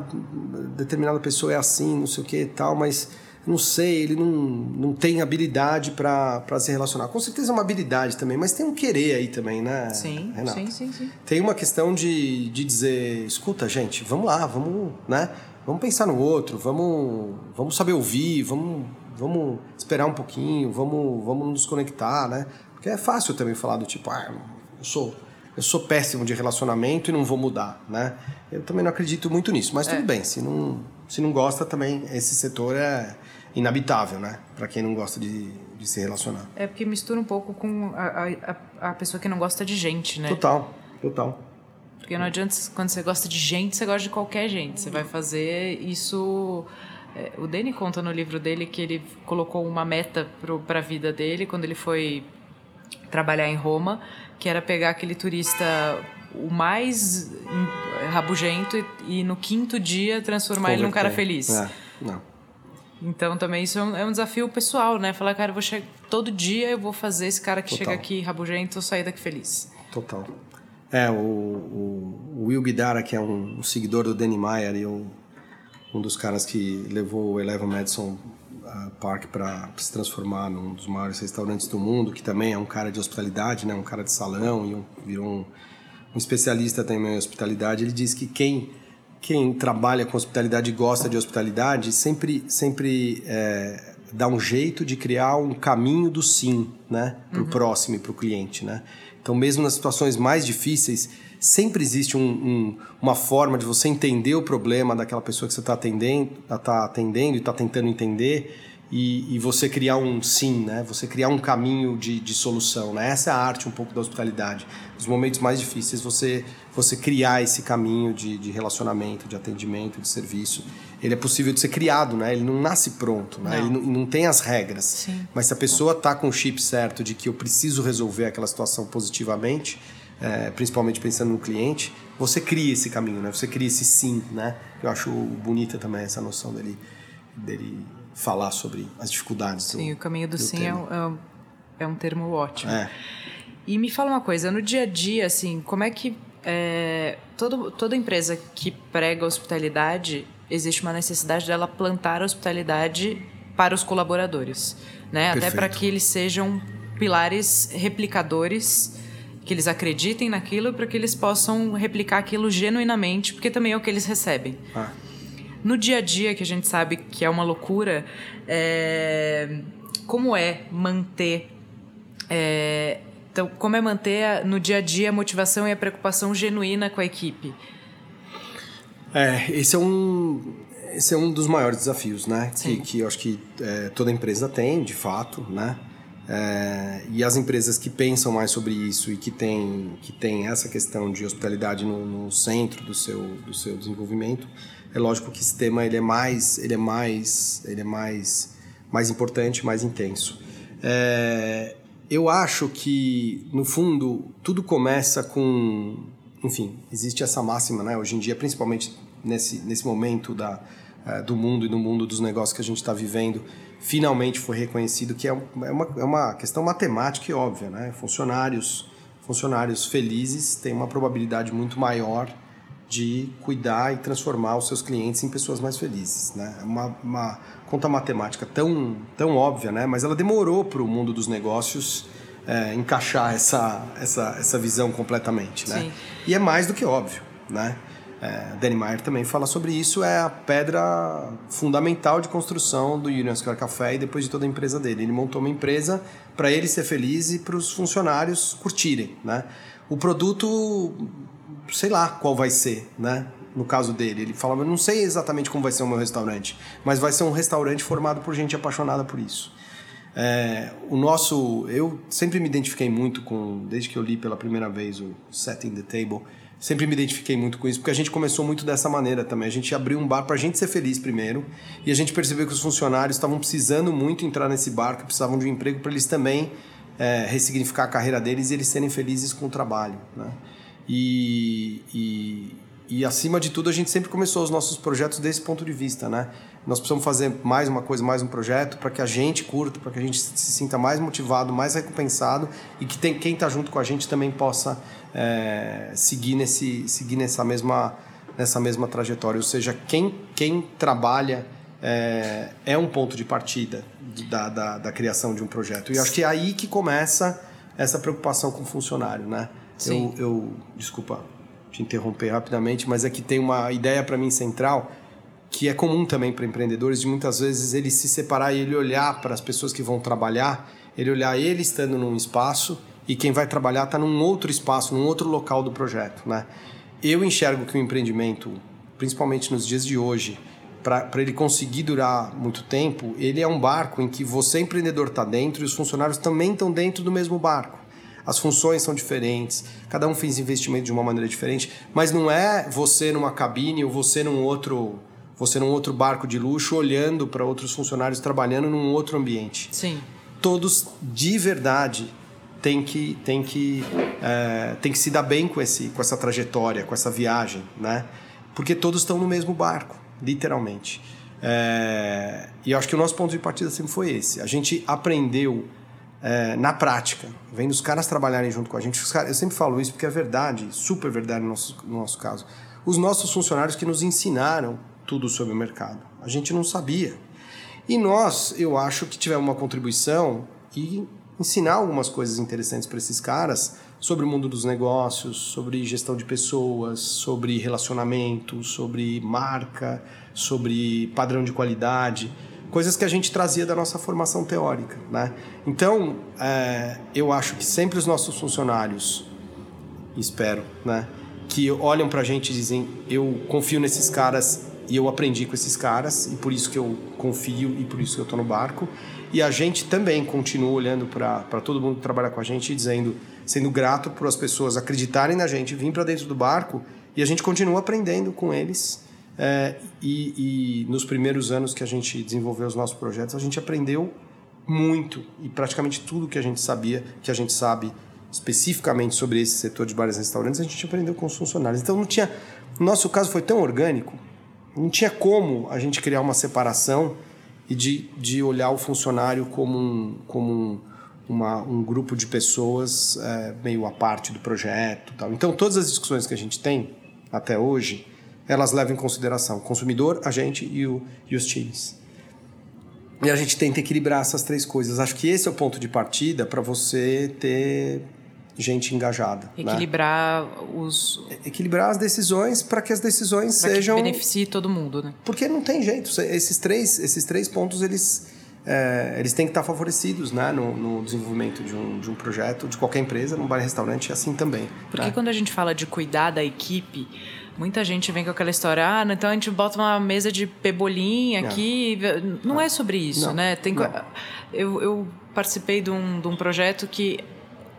determinada pessoa é assim, não sei o que e tal, mas não sei, ele não, não tem habilidade para se relacionar. Com certeza é uma habilidade também, mas tem um querer aí também, né, sim, Renata? Sim, sim, sim. Tem uma questão de, de dizer, escuta, gente, vamos lá, vamos, né, vamos pensar no outro, vamos, vamos saber ouvir, vamos vamos esperar um pouquinho, vamos, vamos nos conectar, né? Porque é fácil também falar do tipo, ah, eu sou, eu sou péssimo de relacionamento e não vou mudar, né? Eu também não acredito muito nisso, mas é. tudo bem, se não, se não gosta também, esse setor é inabitável, né? Para quem não gosta de, de se relacionar. É porque mistura um pouco com a, a, a pessoa que não gosta de gente, né? Total, total. Porque não adianta, quando você gosta de gente, você gosta de qualquer gente. Você vai fazer isso o Danny conta no livro dele que ele colocou uma meta para a vida dele quando ele foi trabalhar em Roma, que era pegar aquele turista o mais rabugento e, e no quinto dia transformar ele num cara feliz. É, não. Então também isso é um, é um, desafio pessoal, né? Falar, cara, eu vou chegar todo dia eu vou fazer esse cara que Total. chega aqui rabugento sair daqui feliz. Total. É, o, o, o Will Guidara, que é um, um seguidor do Danny Meyer, eu um dos caras que levou o Eleven Madison uh, Park para se transformar num dos maiores restaurantes do mundo, que também é um cara de hospitalidade, né, um cara de salão e um, virou um, um especialista também em hospitalidade. Ele diz que quem quem trabalha com hospitalidade e gosta de hospitalidade sempre sempre é, dá um jeito de criar um caminho do sim, né, para o uhum. próximo e para o cliente, né. Então mesmo nas situações mais difíceis sempre existe um, um, uma forma de você entender o problema daquela pessoa que você está atendendo, tá atendendo e está tentando entender e, e, você criar um sim, né? Você criar um caminho de, de solução, né? Essa é a arte um pouco da hospitalidade. Nos momentos mais difíceis, você você criar esse caminho de, de relacionamento, de atendimento, de serviço. Ele é possível de ser criado, né? Ele não nasce pronto, né? Não. Ele não, não, tem as regras. Sim. Mas se a pessoa está com o chip certo de que eu preciso resolver aquela situação positivamente, é, principalmente pensando no cliente, você cria esse caminho, né? Você cria esse sim, né? Eu acho bonita também essa noção dele, dele falar sobre as dificuldades. Sim, do, o caminho do, do sim é um, é um termo ótimo. É. E me fala uma coisa, no dia a dia, assim, como é que é, todo, toda empresa que prega hospitalidade, existe uma necessidade dela plantar a hospitalidade para os colaboradores, né? Perfeito. Até para que eles sejam pilares replicadores que eles acreditem naquilo para que eles possam replicar aquilo genuinamente, porque também é o que eles recebem. Ah. No dia a dia, que a gente sabe que é uma loucura, é... como é manter. É... Então, como é manter no dia a dia a motivação e a preocupação genuína com a equipe? É, esse é um, esse é um dos maiores desafios, né? Que, que eu acho que é, toda empresa tem, de fato, né? É, e as empresas que pensam mais sobre isso e que têm que tem essa questão de hospitalidade no, no, centro do seu, do seu desenvolvimento, é lógico que esse tema ele é mais ele é mais ele é mais mais importante, mais intenso. É, eu acho que no fundo tudo começa com, enfim, existe essa máxima, né? Hoje em dia, principalmente nesse nesse momento da é, do mundo e no mundo dos negócios que a gente está vivendo finalmente foi reconhecido que é, é uma, é uma questão matemática e óbvia, né? Funcionários, funcionários felizes têm uma probabilidade muito maior de cuidar e transformar os seus clientes em pessoas mais felizes, né? É uma, uma conta matemática tão, tão óbvia, né? Mas ela demorou para o mundo dos negócios é, encaixar essa, essa, essa visão completamente, né? Sim. E é mais do que óbvio, né? É, Danny Meyer também fala sobre isso, é a pedra fundamental de construção do Union Square Café e depois de toda a empresa dele. Ele montou uma empresa para ele ser feliz e para os funcionários curtirem, né? O produto, sei lá qual vai ser, né? No caso dele, ele fala, não sei exatamente como vai ser o meu restaurante, mas vai ser um restaurante formado por gente apaixonada por isso. É, o nosso, eu sempre me identifiquei muito com, desde que eu li pela primeira vez o Setting the Table, sempre me identifiquei muito com isso, porque a gente começou muito dessa maneira também. A gente abriu um bar para a gente ser feliz primeiro, e a gente percebeu que os funcionários estavam precisando muito entrar nesse bar, que precisavam de um emprego para eles também é, ressignificar a carreira deles e eles serem felizes com o trabalho. Né? E, e, e, acima de tudo, a gente sempre começou os nossos projetos desse ponto de vista. Né? Nós precisamos fazer mais uma coisa, mais um projeto, para que a gente curta, para que a gente se sinta mais motivado, mais recompensado e que tem, quem está junto com a gente também possa é, seguir, nesse, seguir nessa, mesma, nessa mesma trajetória. Ou seja, quem, quem trabalha é, é um ponto de partida da, da, da, criação de um projeto. E acho que é aí que começa essa preocupação com o funcionário, né? Sim. Eu, eu, desculpa te interromper rapidamente, mas é que tem uma ideia para mim central que é comum também para empreendedores de muitas vezes ele se separar e ele olhar para as pessoas que vão trabalhar, ele olhar ele estando num espaço e quem vai trabalhar está num outro espaço, num outro local do projeto, né? Eu enxergo que o empreendimento, principalmente nos dias de hoje, para ele conseguir durar muito tempo, ele é um barco em que você, empreendedor, está dentro e os funcionários também estão dentro do mesmo barco. As funções são diferentes, cada um fez investimento de uma maneira diferente, mas não é você numa cabine ou você num outro, você num outro barco de luxo olhando para outros funcionários trabalhando num outro ambiente. Sim. Todos de verdade têm que, têm que, é, têm que se dar bem com, esse, com essa trajetória, com essa viagem, né? Porque todos estão no mesmo barco literalmente. É, e eu acho que o nosso ponto de partida sempre foi esse. A gente aprendeu é, na prática, vendo os caras trabalharem junto com a gente. Caras, eu sempre falo isso porque é verdade, super verdade no nosso, no nosso caso. Os nossos funcionários que nos ensinaram tudo sobre o mercado. A gente não sabia. E nós, eu acho que tivemos uma contribuição e ensinar algumas coisas interessantes para esses caras sobre o mundo dos negócios, sobre gestão de pessoas, sobre relacionamento, sobre marca, sobre padrão de qualidade, coisas que a gente trazia da nossa formação teórica, né? Então, é, eu acho que sempre os nossos funcionários, espero, né, que olham para a gente e dizem: eu confio nesses caras e eu aprendi com esses caras e por isso que eu confio e por isso que eu estou no barco. E a gente também continua olhando para todo mundo que trabalha com a gente e dizendo sendo grato por as pessoas acreditarem na gente, vir para dentro do barco e a gente continua aprendendo com eles. É, e, e, nos primeiros anos que a gente desenvolveu os nossos projetos, a gente aprendeu muito e praticamente tudo que a gente sabia, que a gente sabe especificamente sobre esse setor de bares e restaurantes, a gente aprendeu com os funcionários. Então não tinha, no nosso caso foi tão orgânico, não tinha como a gente criar uma separação e de, de olhar o funcionário como um, como um, uma, um grupo de pessoas é, meio à parte do projeto. Tal. Então, todas as discussões que a gente tem até hoje, elas levam em consideração o consumidor, a gente e, o, e os times. E a gente tenta equilibrar essas três coisas. Acho que esse é o ponto de partida para você ter gente engajada. Né? Equilibrar né? os. Equilibrar as decisões para que as decisões pra sejam. Que beneficie todo mundo, né? Porque não tem jeito. Esses três, esses três pontos, eles é, eles têm que estar favorecidos né, no, no, desenvolvimento de um, de um projeto, de qualquer empresa, num bar e restaurante, assim também. Porque né? quando a gente fala de cuidar da equipe, muita gente vem com aquela história, ah, então a gente bota uma mesa de pebolim aqui. Não, Não é sobre isso, Não. né? Tem, eu, eu participei de um, de um projeto que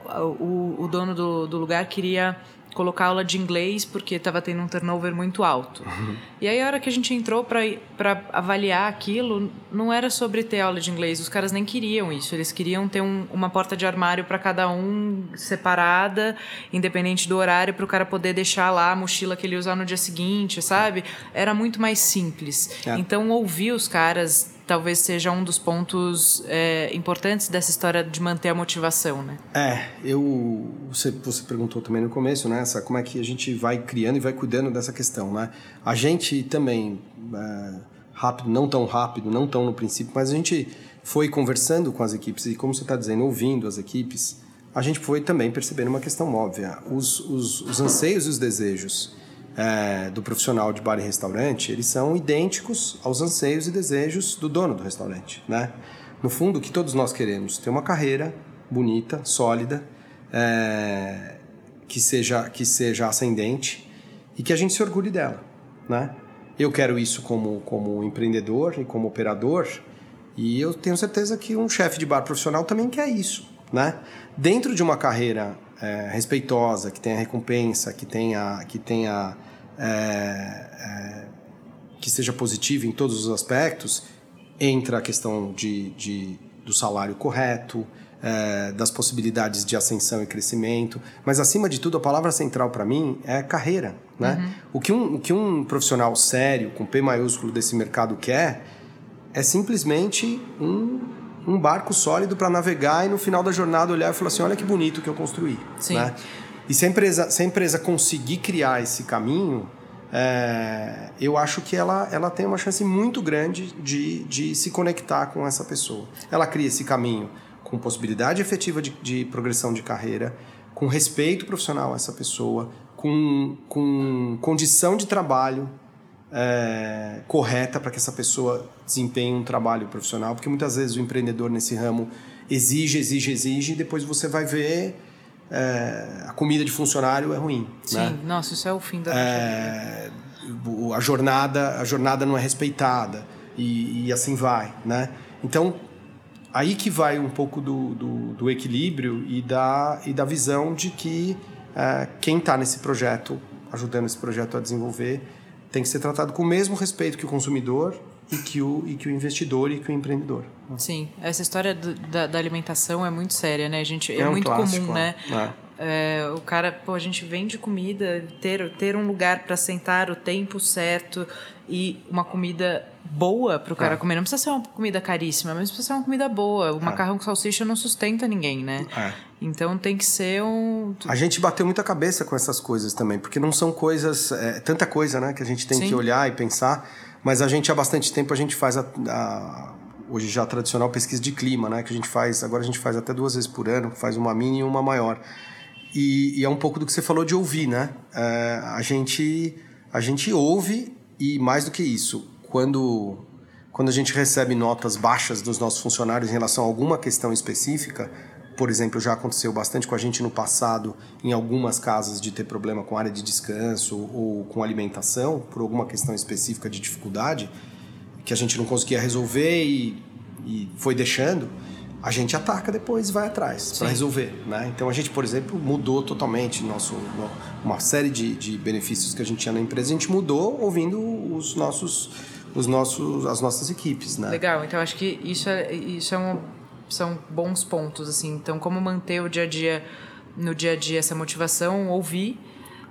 o, o dono do, do lugar queria colocar aula de inglês porque estava tendo um turnover muito alto. Uhum. E aí a hora que a gente entrou para avaliar aquilo, não era sobre ter aula de inglês, os caras nem queriam isso, eles queriam ter um, uma porta de armário para cada um separada, independente do horário, para o cara poder deixar lá a mochila que ele usar no dia seguinte, sabe? Era muito mais simples. É. Então ouvir os caras talvez seja um dos pontos é, importantes dessa história de manter a motivação, né? É, eu você, você perguntou também no começo, né? Essa, como é que a gente vai criando e vai cuidando dessa questão, né? A gente também é, rápido, não tão rápido, não tão no princípio, mas a gente foi conversando com as equipes e como você está dizendo, ouvindo as equipes, a gente foi também percebendo uma questão óbvia, os, os, os anseios e os desejos é, do profissional de bar e restaurante, eles são idênticos aos anseios e desejos do dono do restaurante, né? No fundo, o que todos nós queremos? Ter uma carreira bonita, sólida, é, que, seja, que seja ascendente e que a gente se orgulhe dela, né? Eu quero isso como, como empreendedor e como operador E eu tenho certeza que um chefe de bar profissional também quer isso, né? Dentro de uma carreira é, respeitosa, que tenha recompensa, que tenha, que tenha é, que seja positiva em todos os aspectos, entra a questão de, de do salário correto, é, das possibilidades de ascensão e crescimento, mas acima de tudo a palavra central para mim é carreira, né? Uhum. O que um o que um profissional sério com P maiúsculo desse mercado quer é simplesmente um um barco sólido para navegar e no final da jornada olhar e falar assim, olha que bonito que eu construí. Sim. Né? E se a empresa, se a empresa conseguir criar esse caminho, é, eu acho que ela, ela tem uma chance muito grande de, de se conectar com essa pessoa. Ela cria esse caminho com possibilidade efetiva de, de progressão de carreira, com respeito profissional a essa pessoa, com, com condição de trabalho é, correta para que essa pessoa desempenhe um trabalho profissional, porque muitas vezes o empreendedor nesse ramo exige, exige, exige, e depois você vai ver é, a comida de funcionário é ruim. Sim, né? nossa, isso é o fim da é, a jornada a jornada não é respeitada e, e, assim vai, né? Então aí que vai um pouco do, do, do equilíbrio e da, e da visão de que é, quem está nesse projeto ajudando esse projeto a desenvolver tem que ser tratado com o mesmo respeito que o consumidor e que o, e que o investidor e que o empreendedor. Sim, essa história do, da, da, alimentação é muito séria, né? A gente, é, é um muito clássico, comum, né? É. É, o cara, pô, a gente vende comida, ter, ter um lugar para sentar o tempo certo e uma comida boa para o cara é. comer. Não precisa ser uma comida caríssima, mas precisa ser uma comida boa. O é. macarrão com salsicha não sustenta ninguém, né? É. Então tem que ser um. A gente bateu muita cabeça com essas coisas também, porque não são coisas. É, tanta coisa, né, que a gente tem Sim. que olhar e pensar. Mas a gente há bastante tempo a gente faz a, a, hoje já tradicional pesquisa de clima, né? Que a gente faz, agora a gente faz até duas vezes por ano, faz uma mini e uma maior. E, e é um pouco do que você falou de ouvir, né? É, a gente a gente ouve e mais do que isso, quando quando a gente recebe notas baixas dos nossos funcionários em relação a alguma questão específica, por exemplo, já aconteceu bastante com a gente no passado, em algumas casas, de ter problema com área de descanso ou com alimentação, por alguma questão específica de dificuldade, que a gente não conseguia resolver e, e foi deixando, a gente ataca depois e vai atrás para resolver. Né? Então a gente, por exemplo, mudou totalmente nosso, uma série de, de benefícios que a gente tinha na empresa, a gente mudou ouvindo os nossos, os nossos, as nossas equipes. Né? Legal, então acho que isso é, isso é um são bons pontos, assim. Então, como manter o dia a dia, no dia a dia, essa motivação, ouvir.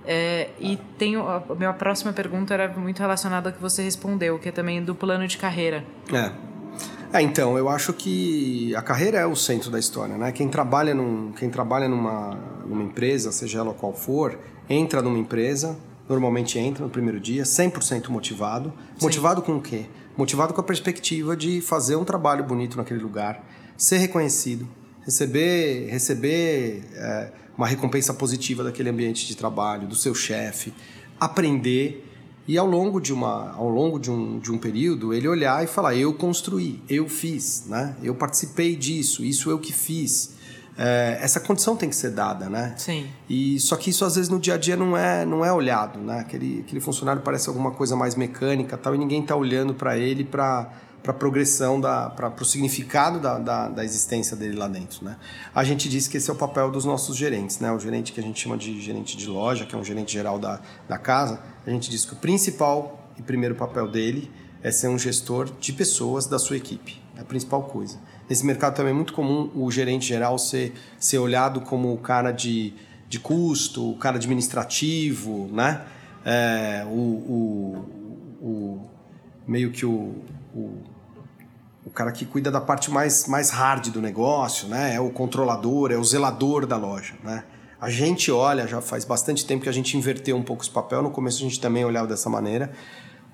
É, e tenho, a minha próxima pergunta era muito relacionada ao que você respondeu, que é também do plano de carreira. É. É, então, eu acho que a carreira é o centro da história, né? Quem trabalha, num, quem trabalha numa, numa empresa, seja ela qual for, entra numa empresa, normalmente entra no primeiro dia, 100% motivado. Sim. Motivado com o quê? Motivado com a perspectiva de fazer um trabalho bonito naquele lugar, ser reconhecido, receber, receber é, uma recompensa positiva daquele ambiente de trabalho, do seu chefe, aprender e ao longo de uma ao longo de um, de um período ele olhar e falar eu construí eu fiz né? Eu participei disso isso eu que fiz é, essa condição tem que ser dada né? Sim. E só que isso às vezes no dia a dia não é não é olhado né? Aquele aquele funcionário parece alguma coisa mais mecânica tal e ninguém está olhando para ele para para a progressão, para o significado da, da, da, existência dele lá dentro. Né? A gente diz que esse é o papel dos nossos gerentes. Né? O gerente que a gente chama de gerente de loja, que é um gerente geral da, da casa, a gente diz que o principal e primeiro papel dele é ser um gestor de pessoas da sua equipe. É a principal coisa. Nesse mercado também é muito comum o gerente geral ser, ser olhado como o cara de, de custo, o cara administrativo, né? É, o, o, o, meio que o, o o cara que cuida da parte mais, mais hard do negócio, né? É o controlador, é o zelador da loja, né? A gente olha, já faz bastante tempo que a gente inverteu um pouco esse papel. No começo a gente também olhava dessa maneira.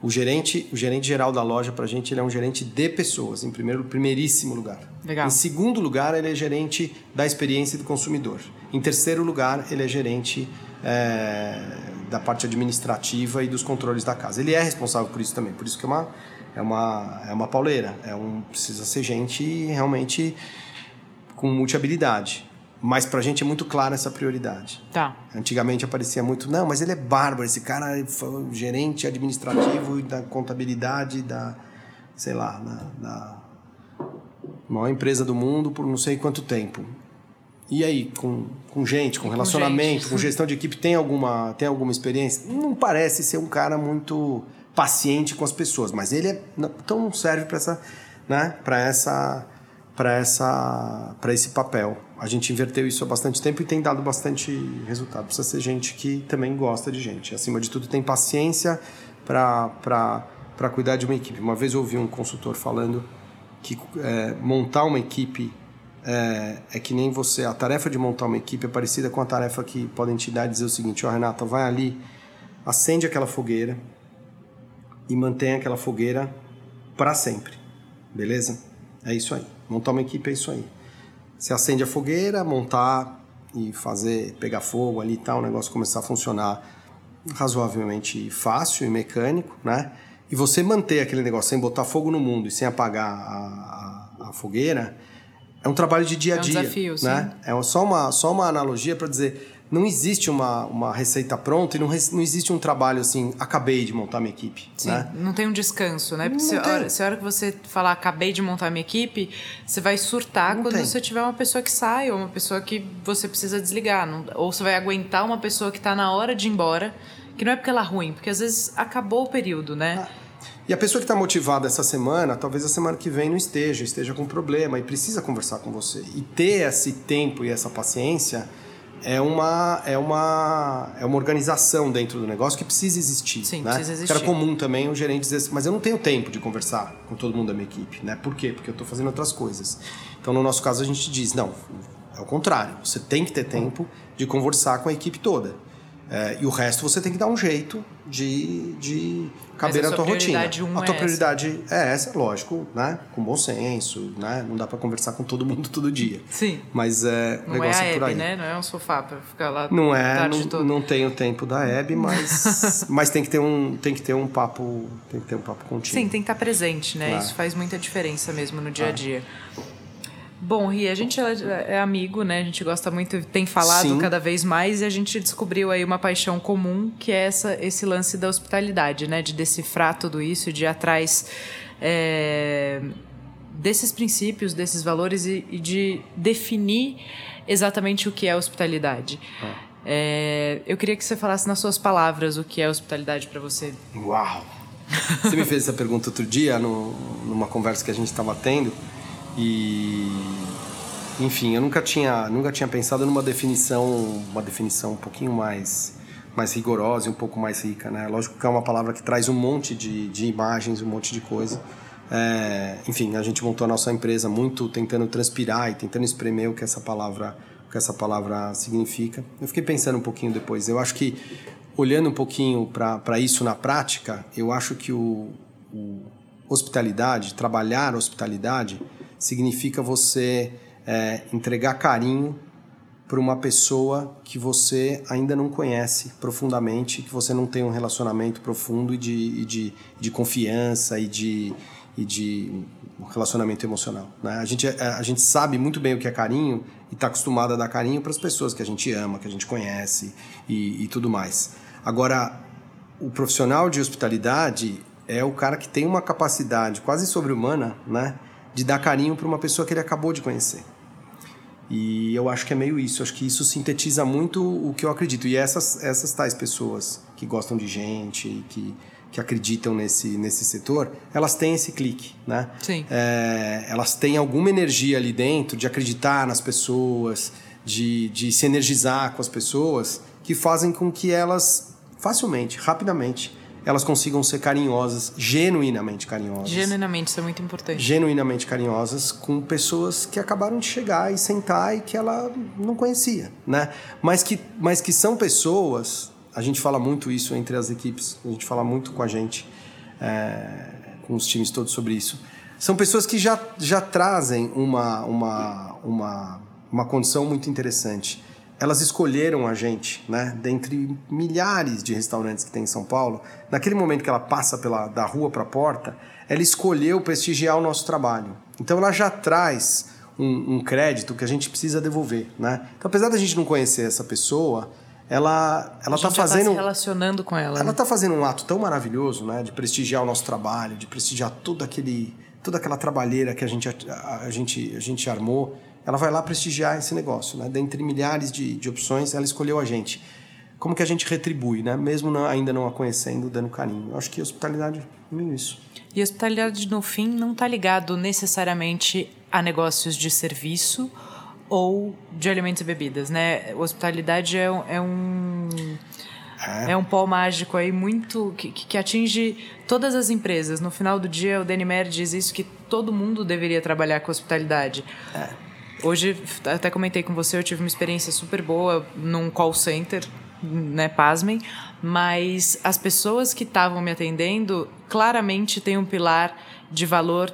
O gerente, o gerente geral da loja para a gente ele é um gerente de pessoas, em primeiro, primeiríssimo lugar. Legal. Em segundo lugar, ele é gerente da experiência do consumidor. Em terceiro lugar, ele é gerente é, da parte administrativa e dos controles da casa. Ele é responsável por isso também. Por isso que é uma é uma, é uma pauleira. É um, precisa ser gente realmente com multi-habilidade. Mas pra gente é muito clara essa prioridade. Tá. Antigamente aparecia muito, não, mas ele é bárbaro, esse cara foi gerente administrativo da contabilidade, da, sei lá, da, da maior empresa do mundo por não sei quanto tempo. E aí, com, com gente, com relacionamento, com, com, gestão de equipe, tem alguma, tem alguma experiência? Não parece ser um cara muito paciente com as pessoas, mas ele é, então não serve para essa, né, para essa, para essa, para esse papel. A gente inverteu isso há bastante tempo e tem dado bastante resultado. Precisa ser gente que também gosta de gente. Acima de tudo, tem paciência para cuidar de uma equipe. Uma vez eu ouvi um consultor falando que é, montar uma equipe é, é, que nem você. A tarefa de montar uma equipe é parecida com a tarefa que podem te dar dizer o seguinte: Ó, oh, Renata, vai ali, acende aquela fogueira e mantém aquela fogueira para sempre. Beleza? É isso aí. Montar uma equipe é isso aí. Você acende a fogueira, montar e fazer, pegar fogo ali e tal, o negócio começar a funcionar razoavelmente fácil e mecânico, né? E você manter aquele negócio sem botar fogo no mundo e sem apagar a, a, a fogueira é um trabalho de dia a dia. É um desafio, né? Sim. É só uma, só uma analogia para dizer não existe uma, uma receita pronta e não, não existe um trabalho assim, acabei de montar minha equipe. Sim, né? não tem um descanso, né? Porque se, a hora, se a hora que você falar acabei de montar minha equipe, você vai surtar não quando tem. você tiver uma pessoa que sai ou uma pessoa que você precisa desligar. Não, ou você vai aguentar uma pessoa que está na hora de ir embora, que não é porque ela é ruim, porque às vezes acabou o período, né? Ah. E a pessoa que está motivada essa semana, talvez a semana que vem não esteja, esteja com problema e precisa conversar com você. E ter esse tempo e essa paciência é uma, é uma, é uma organização dentro do negócio que precisa existir. Sim, né? precisa existir. Era comum também o gerente dizer assim, mas eu não tenho tempo de conversar com todo mundo da minha equipe. Né? Por quê? Porque eu estou fazendo outras coisas. Então, no nosso caso, a gente diz, não, é o contrário. Você tem que ter tempo de conversar com a equipe toda. É, e o resto você tem que dar um jeito de, de caber na tua rotina. Um a tua é prioridade essa. é essa, lógico, né? Com bom senso, né? Não dá para conversar com todo mundo [LAUGHS] todo dia. Sim. Mas é não negócio é a por aí. né? Não é um sofá para ficar lá. Não é, não, não tem o tempo da Hebe, [LAUGHS] mas mas tem que ter um tem que ter um papo, tem que ter um papo contínuo. Sim, tem que estar presente, né? Isso faz muita diferença mesmo no dia a dia. Bom, Ri, a gente é, é amigo, né? A gente gosta muito, tem falado Sim. cada vez mais e a gente descobriu aí uma paixão comum, que é essa, esse lance da hospitalidade, né? De decifrar tudo isso, de ir atrás é, desses princípios, desses valores e, e, de definir exatamente o que é hospitalidade. Ah. É, eu queria que você falasse nas suas palavras o que é hospitalidade para você. Uau! Você me fez essa pergunta outro dia, no, numa conversa que a gente estava tendo. E enfim, eu nunca tinha, nunca tinha pensado numa definição, uma definição um pouquinho mais mais rigorosa e um pouco mais rica, né? Lógico que é uma palavra que traz um monte de, de imagens, um monte de coisa. É, enfim, a gente montou a nossa empresa muito tentando transpirar e tentando espremer o que essa palavra, o que essa palavra significa. Eu fiquei pensando um pouquinho depois. Eu acho que olhando um pouquinho para isso na prática, eu acho que o, o hospitalidade, trabalhar hospitalidade, significa você é, entregar carinho para uma pessoa que você ainda não conhece profundamente, que você não tem um relacionamento profundo e de, e de, de confiança e de, e de relacionamento emocional. Né? A, gente, é, a gente sabe muito bem o que é carinho e está acostumado a dar carinho para as pessoas que a gente ama, que a gente conhece e, e tudo mais. Agora, o profissional de hospitalidade é o cara que tem uma capacidade quase sobre-humana, né? De dar carinho para uma pessoa que ele acabou de conhecer. E eu acho que é meio isso, acho que isso sintetiza muito o que eu acredito. E essas, essas tais pessoas que gostam de gente, que, que acreditam nesse, nesse setor, elas têm esse clique, né? Sim. É, elas têm alguma energia ali dentro de acreditar nas pessoas, de, de se energizar com as pessoas, que fazem com que elas facilmente, rapidamente, elas consigam ser carinhosas, genuinamente carinhosas. Genuinamente, isso é muito importante. Genuinamente carinhosas com pessoas que acabaram de chegar e sentar e que ela não conhecia, né? Mas que, mas que são pessoas, a gente fala muito isso entre as equipes, a gente fala muito com a gente, é, com os times todos sobre isso. São pessoas que já, já trazem uma, uma, uma, uma condição muito interessante elas escolheram a gente, né? Dentre milhares de restaurantes que tem em São Paulo, naquele momento que ela passa pela, da rua para a porta, ela escolheu prestigiar o nosso trabalho. Então ela já traz um, um, crédito que a gente precisa devolver, né? Então apesar da gente não conhecer essa pessoa, ela ela está fazendo tá se relacionando com ela. Ela está né? fazendo um ato tão maravilhoso, né? De prestigiar o nosso trabalho, de prestigiar todo aquele toda aquela trabalheira que a gente, a, a gente, a gente armou, ela vai lá prestigiar esse negócio, né? Dentre milhares de, de opções, ela escolheu a gente. Como que a gente retribui, né? Mesmo não, ainda não a conhecendo, dando carinho. Eu acho que hospitalidade é meio isso. E hospitalidade, no fim, não está ligado necessariamente a negócios de serviço ou de alimentos e bebidas, né? Hospitalidade é, é um é. é. um pó mágico aí muito que, que atinge todas as empresas. No final do dia, o Denimer diz isso que todo mundo deveria trabalhar com hospitalidade. É. Hoje, até comentei com você, eu tive uma experiência super boa num call center, né, pasmem, mas as pessoas que estavam me atendendo claramente têm um pilar de valor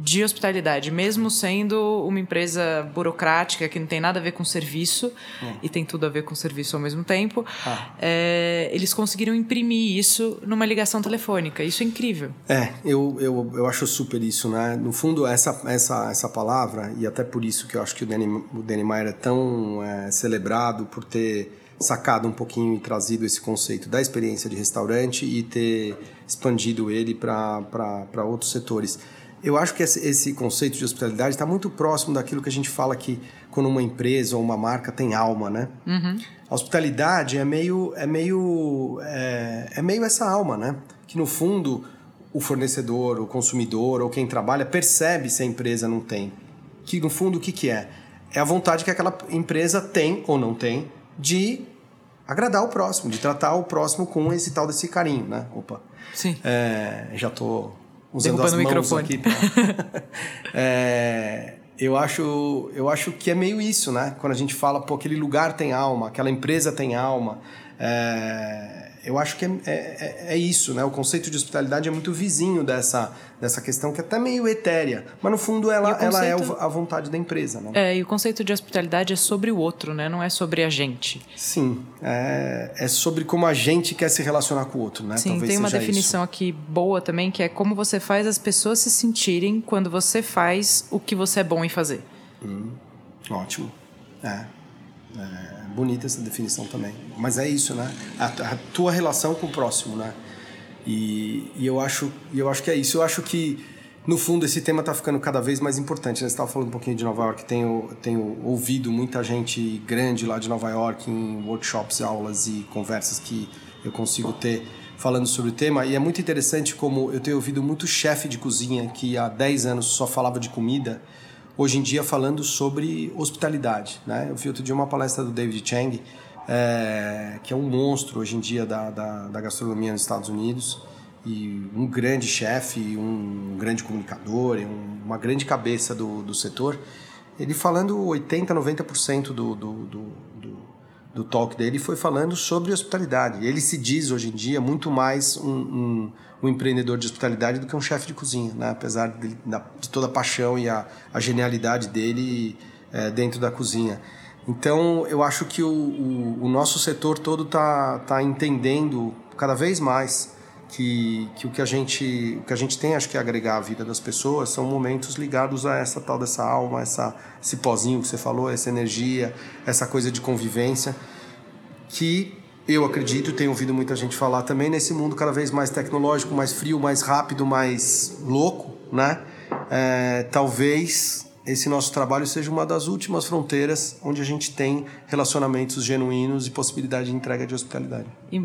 de hospitalidade, mesmo sendo uma empresa burocrática que não tem nada a ver com serviço é. e tem tudo a ver com serviço ao mesmo tempo, ah. é, eles conseguiram imprimir isso numa ligação telefônica. Isso é incrível. É, eu, eu, eu acho super isso, né? No fundo, essa, essa, essa palavra, e até por isso que eu acho que o Danny, o Danny Meyer é tão é, celebrado por ter sacado um pouquinho e trazido esse conceito da experiência de restaurante e ter expandido ele para outros setores eu acho que esse, conceito de hospitalidade está muito próximo daquilo que a gente fala que quando uma empresa ou uma marca tem alma, né? Uhum. A hospitalidade é meio, é meio, é, é meio essa alma, né? Que no fundo o fornecedor, o consumidor ou quem trabalha percebe se a empresa não tem. Que no fundo o que, que é? É a vontade que aquela empresa tem ou não tem de agradar o próximo, de tratar o próximo com esse tal desse carinho, né? Opa. Sim. É, já tô usando as mãos microfone. aqui. Pra... [LAUGHS] é, eu acho, eu acho que é meio isso, né? Quando a gente fala, pô, aquele lugar tem alma, aquela empresa tem alma. É, eu acho que é, é, é, é, isso, né? O conceito de hospitalidade é muito vizinho dessa, dessa questão que é até meio etérea, mas no fundo ela, conceito... ela é a vontade da empresa, né? É, e o conceito de hospitalidade é sobre o outro, né? Não é sobre a gente. Sim, é, é sobre como a gente quer se relacionar com o outro, né? Sim, Talvez tem uma definição isso. aqui boa também, que é como você faz as pessoas se sentirem quando você faz o que você é bom em fazer. Hum, ótimo. É. é bonita essa definição também. Mas é isso, né? A, a tua relação com o próximo, né? E, e eu acho, eu acho que é isso. Eu acho que no fundo esse tema está ficando cada vez mais importante. Né? Você estava falando um pouquinho de Nova York. Tenho, tenho ouvido muita gente grande lá de Nova York em workshops, aulas e conversas que eu consigo ter falando sobre o tema. E é muito interessante como eu tenho ouvido muito chefe de cozinha que há 10 anos só falava de comida hoje em dia falando sobre hospitalidade. Né? Eu vi outro dia uma palestra do David Chang, é, que é um monstro hoje em dia da, da, da gastronomia nos Estados Unidos e um grande chefe, um grande comunicador, uma grande cabeça do, do setor. Ele falando 80, 90% do, do, do, do, talk dele foi falando sobre hospitalidade. Ele se diz hoje em dia muito mais um, um um empreendedor de hospitalidade do que um chefe de cozinha, né? apesar de, de, toda a paixão e a, a genialidade dele é, dentro da cozinha. Então, eu acho que o, o, o nosso setor todo está tá entendendo cada vez mais que, que, o que a gente o que a gente tem acho que agregar à vida das pessoas são momentos ligados a essa tal dessa alma essa esse pozinho que você falou essa energia essa coisa de convivência que eu acredito, tenho ouvido muita gente falar também, nesse mundo cada vez mais tecnológico, mais frio, mais rápido, mais louco, né? É, talvez esse nosso trabalho seja uma das últimas fronteiras onde a gente tem relacionamentos genuínos e possibilidade de entrega de hospitalidade. E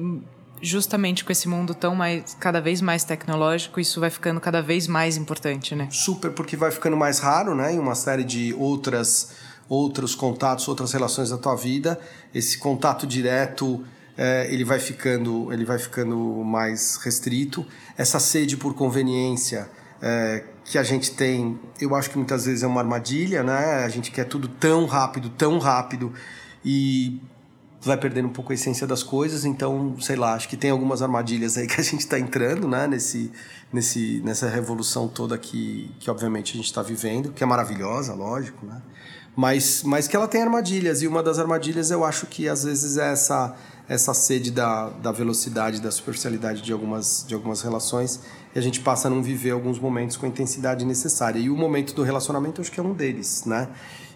justamente com esse mundo tão mais cada vez mais tecnológico, isso vai ficando cada vez mais importante, né? Super, porque vai ficando mais raro, né? Em uma série de outras outros contatos, outras relações da tua vida, esse contato direto é, ele vai ficando ele vai ficando mais restrito essa sede por conveniência é, que a gente tem eu acho que muitas vezes é uma armadilha né a gente quer tudo tão rápido tão rápido e vai perdendo um pouco a essência das coisas então sei lá acho que tem algumas armadilhas aí que a gente está entrando né nesse nesse nessa revolução toda que que obviamente a gente está vivendo que é maravilhosa lógico né mas mas que ela tem armadilhas e uma das armadilhas eu acho que às vezes é essa essa sede da, da velocidade, da superficialidade de algumas, de algumas relações e a gente passa a não viver alguns momentos com a intensidade necessária. E o momento do relacionamento acho que é um deles, né?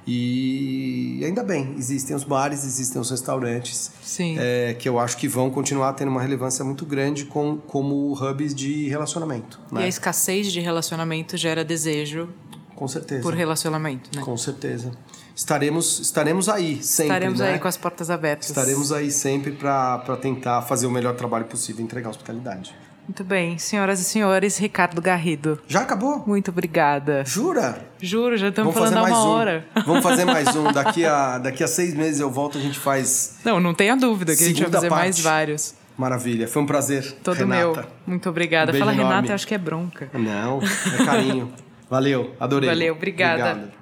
E ainda bem, existem os bares, existem os restaurantes, Sim. é, que eu acho que vão continuar tendo uma relevância muito grande com, como hubs de relacionamento. E Né? a escassez de relacionamento gera desejo Com certeza. por relacionamento, né? Com certeza. Estaremos, estaremos aí sempre. Estaremos né? aí com as portas abertas. Estaremos aí sempre para tentar fazer o melhor trabalho possível e entregar hospitalidade. Muito bem, senhoras e senhores, Ricardo Garrido. Já acabou? Muito obrigada. Jura? Juro, já estamos Vamos falando fazer há mais uma um. hora. Vamos fazer [LAUGHS] mais um. Daqui a, daqui a seis meses eu volto, a gente faz. Não, não tenha dúvida que a gente vai fazer mais parte. vários. Maravilha. Foi um prazer. Todo Renata. meu. Muito obrigada. Um Fala, enorme. Renata, eu acho que é bronca. Não, é carinho. [LAUGHS] Valeu, adorei. Valeu, obrigada. Obrigado.